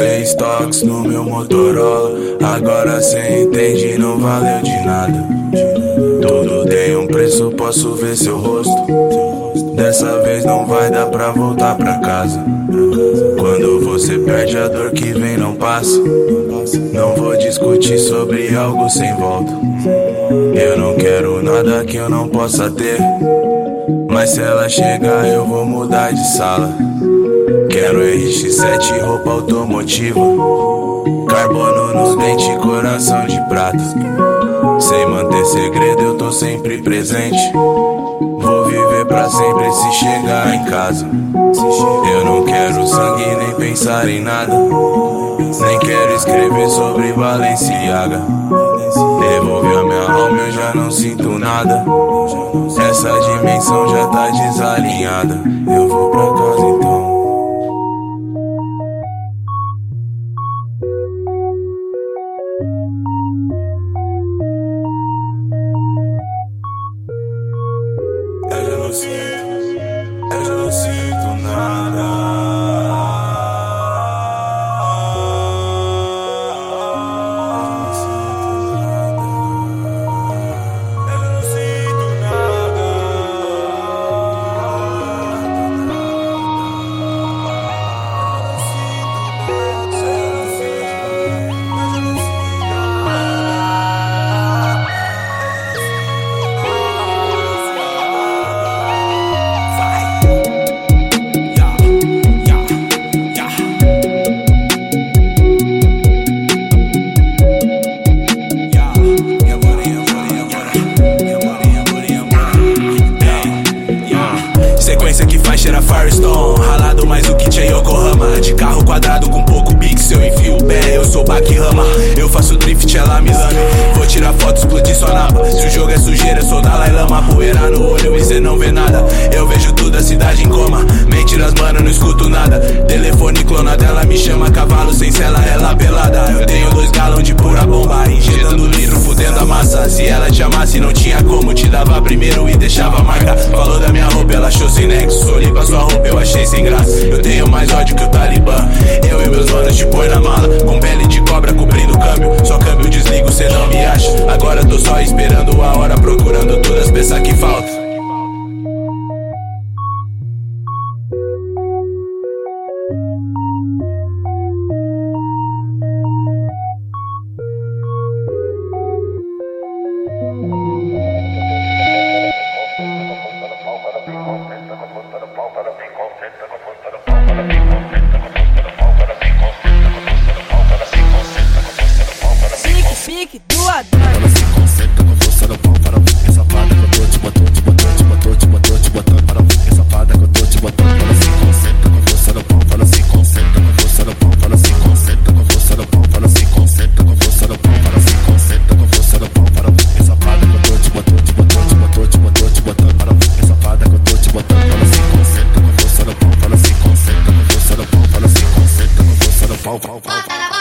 Três toques no meu Motorola. Agora cê entende, não valeu de nada. Tudo tem um preço, posso ver seu rosto. Dessa vez não vai dar pra voltar pra casa. Quando você perde a dor que vem, não passa. Não vou discutir sobre algo sem volta. Eu não quero nada que eu não possa ter. Mas se ela chegar, eu vou mudar de sala. Quero RX7, roupa automotiva. Carbono nos dentes, coração de prata. Sem manter segredo, eu tô sempre presente. Vou viver pra sempre se chegar em casa. Eu não quero sangue nem pensar em nada. Nem quero escrever sobre Balenciaga. Devolve a minha alma, eu já não sinto nada. Essa dimensão já tá desalinhada. Eu vou pra casa então. De carro quadrado com pouco bix Eu enfio o pé, eu sou Bakihama Eu faço drift, ela me lame Vou tirar foto, explodir sua napa Se o jogo é sujeira, sou Dalai Lama Poeira no olho e cê não vê nada. Eu vejo tudo, a cidade em coma. Mentiras, mano, não escuto nada. Telefone clonado, ela me chama Cavalo sem cela, ela pelada. Eu tenho dois galões de pura bomba Injetando litro, fudendo a massa. Se ela te amasse, não tinha como Te dava primeiro e deixava marca. Falou da minha roupa, ela achou sem nexo. Olhei pra sua roupa, sem graça. Eu tenho mais ódio que o Talibã. Eu e meus manos te põe na mala Com pele de cobra cobrindo o câmbio. Só câmbio desligo, cê não me acha. Agora tô só esperando a hora Procurando todas Jack do Adão. Com força no pau para mim. Essa que eu tô te botando, te botando, te botando, te botando, te botando para mim. Essa fada que eu tô se concentra com força no pau, fala se concentra com força no pau, fala se concentra com força no pau, fala se concentra com força no pau, fala se concentra com força no pau para mim. Essa com força no pau, ela se concentra com força no pau, ela se concentra com força pau, pau, pau.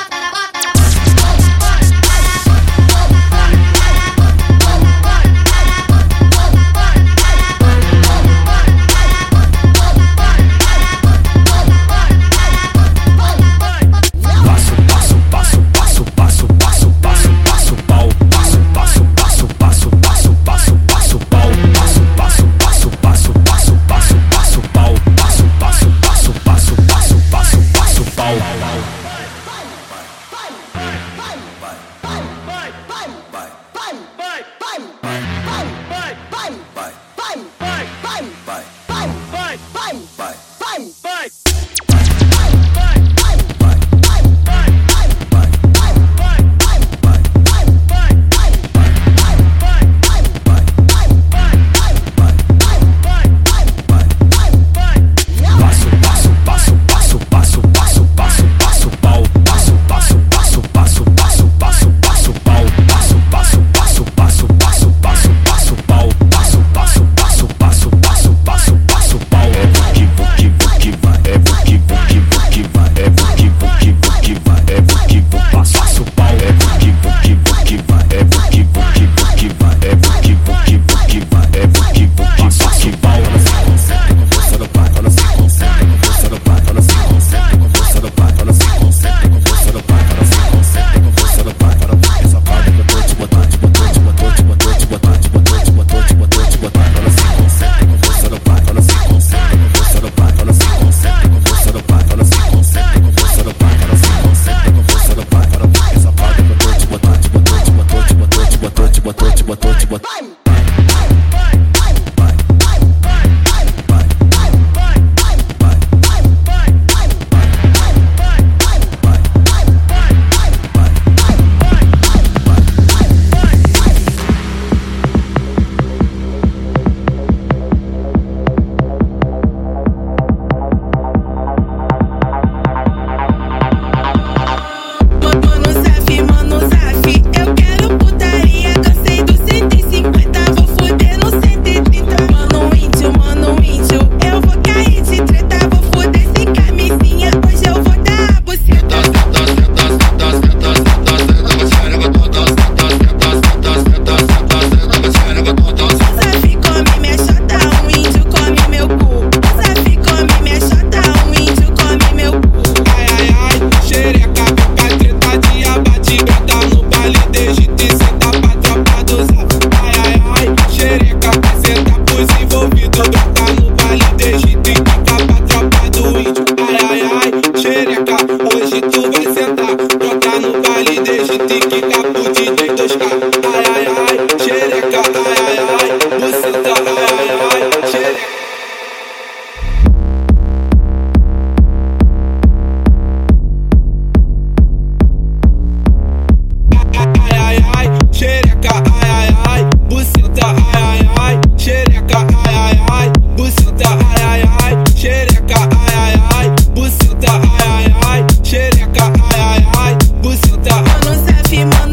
Money.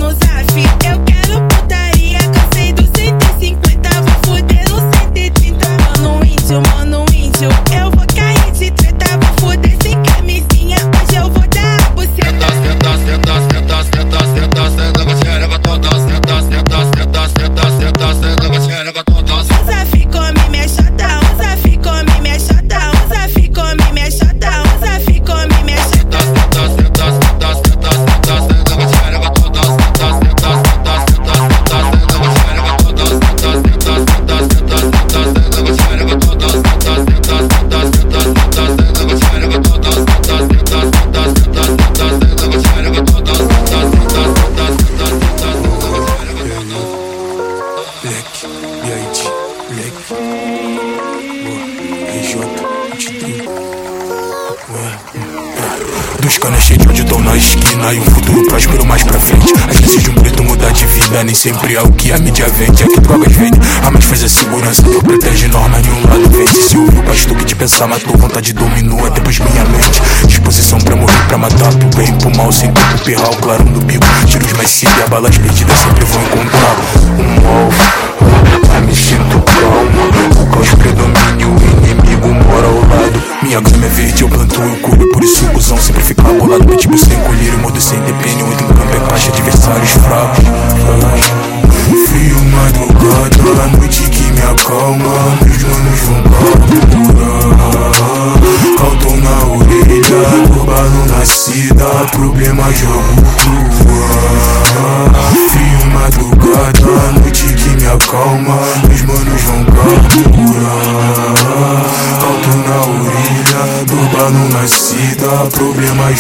Dos canas cheios onde estão na esquina E um futuro próspero mais pra frente. Às vezes de um preto mudar de vida Nem sempre é o que a mídia vende. É que drogas vende A mais faz a segurança Não protege norma Nenhum lado vende. Se ouviu o pastor que te pensar Matou vontade dominou Até depois minha mente. Disposição pra morrer, pra matar Pro bem, pro mal Sem tempo, perrar o claro no bico Tiros mais cedo E a balas perdidas sempre vou encontrar. Um alvo Pra me ensinar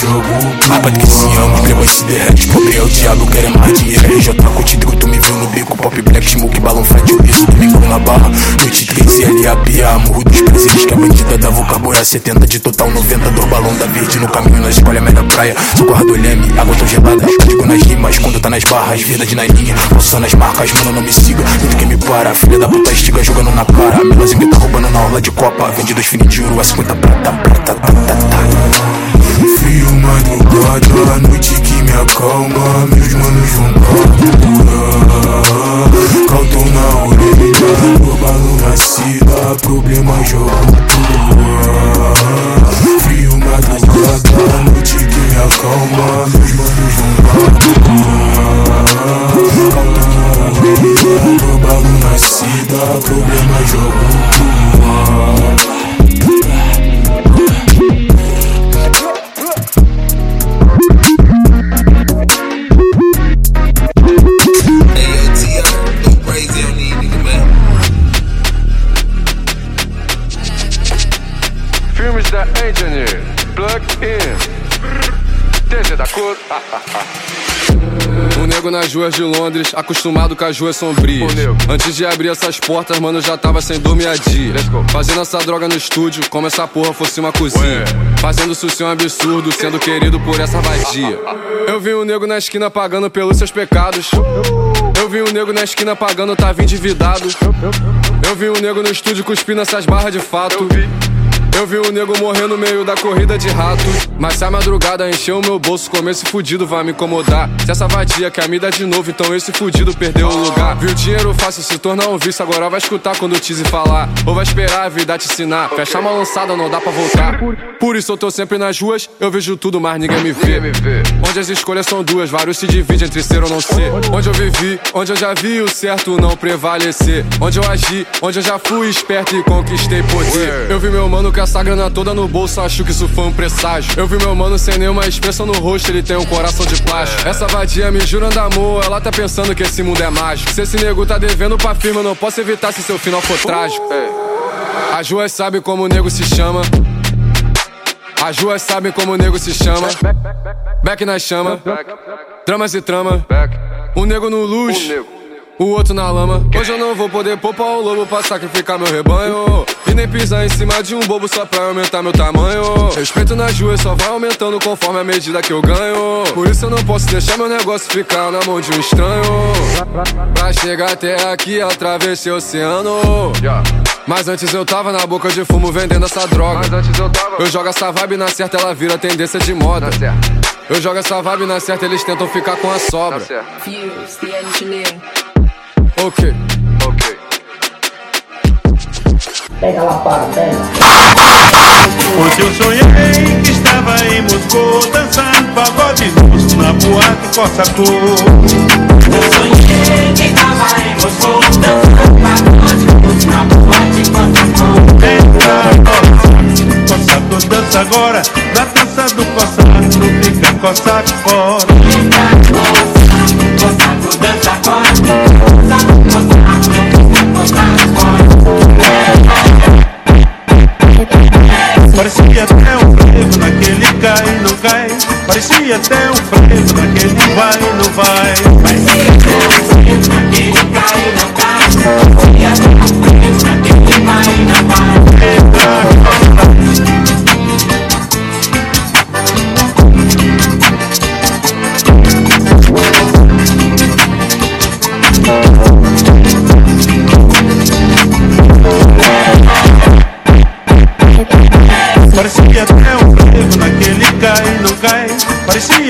Jogo. Mapa que se ama, crema o carburar 70 de total 90 do balão da verde no caminho nós escolhe a melhor praia. Socorro do leme, água tão gelada Digo nas rimas, quando tá nas barras Vida de na linha, posso nas marcas Mano não me siga, muito que me para Filha da puta estiga jogando na cara. Melozinho tá roubando na orla de copa. Vende dois finis de ouro a 50 prata, prata, prata, prata. Frio, madrugada, a noite que me acalma. Meus manos vão capturar Calton na orelha, urbano na cidade Problema jogo tua Frio, Filmes da Engineer, Plug In, desde da cor. Um nego nas ruas de Londres, acostumado com as ruas sombrias. Antes de abrir essas portas, mano, já tava sem dormir a dia. Fazendo essa droga no estúdio, como essa porra fosse uma cozinha. Fazendo isso ser um absurdo, sendo querido por essa vadia. Eu vi um nego na esquina pagando pelos seus pecados. Eu vi um nego na esquina pagando, tava endividado. Eu vi um nego no estúdio cuspindo essas barras de fato. Eu vi o nego morrer no meio da corrida de rato. Mas se a madrugada encheu o meu bolso, como esse fudido vai me incomodar. Se essa vadia quer me dar de novo, então esse fudido perdeu o lugar. Viu dinheiro fácil se tornar um vício, agora vai escutar quando o Tizi falar. Ou vai esperar a vida te ensinar. Fecha uma lançada, não dá pra voltar. Por isso eu tô sempre nas ruas, eu vejo tudo, mas ninguém me vê. Onde as escolhas são duas, vários se dividem entre ser ou não ser. Onde eu vivi, onde eu já vi o certo não prevalecer. Onde eu agi, onde eu já fui esperto e conquistei poder. Eu vi meu mano com essa grana toda no bolso, acho que isso foi um presságio. Eu vi meu mano sem nenhuma expressão no rosto, ele tem um coração de plástico. Essa vadia me jurando amor, ela tá pensando que esse mundo é mágico. Se esse nego tá devendo pra firma, não posso evitar se seu final for trágico. As ruas sabem como o nego se chama. As ruas sabem como o nego se chama. Back na chama. Tramas e trama. Um nego no luz. O outro na lama. Hoje eu não vou poder poupar o lobo pra sacrificar meu rebanho. E nem pisar em cima de um bobo só pra aumentar meu tamanho. Respeito nas ruas só vai aumentando conforme a medida que eu ganho. Por isso eu não posso deixar meu negócio ficar na mão de um estranho. Pra chegar até aqui, atravessei o oceano. Mas antes eu tava na boca de fumo vendendo essa droga. Mas antes eu tava. Eu jogo essa vibe na certa, ela vira tendência de moda. Tá Eu jogo essa vibe na certa, eles tentam ficar com a tá sobra. certo. Ok. Ok. Pega lá, para, pega. Hoje eu sonhei que estava em Moscou Dançando pagode russo na boate Costa Cor Eu sonhei que tava em Moscou Dançando pagode russo na boate Costa Entra, Costa Cor dança agora Na dança do Costa Cor fica Costa Cor até um frevo naquele vai não vai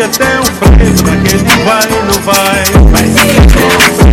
até o preço, aquele vai não vai. Mas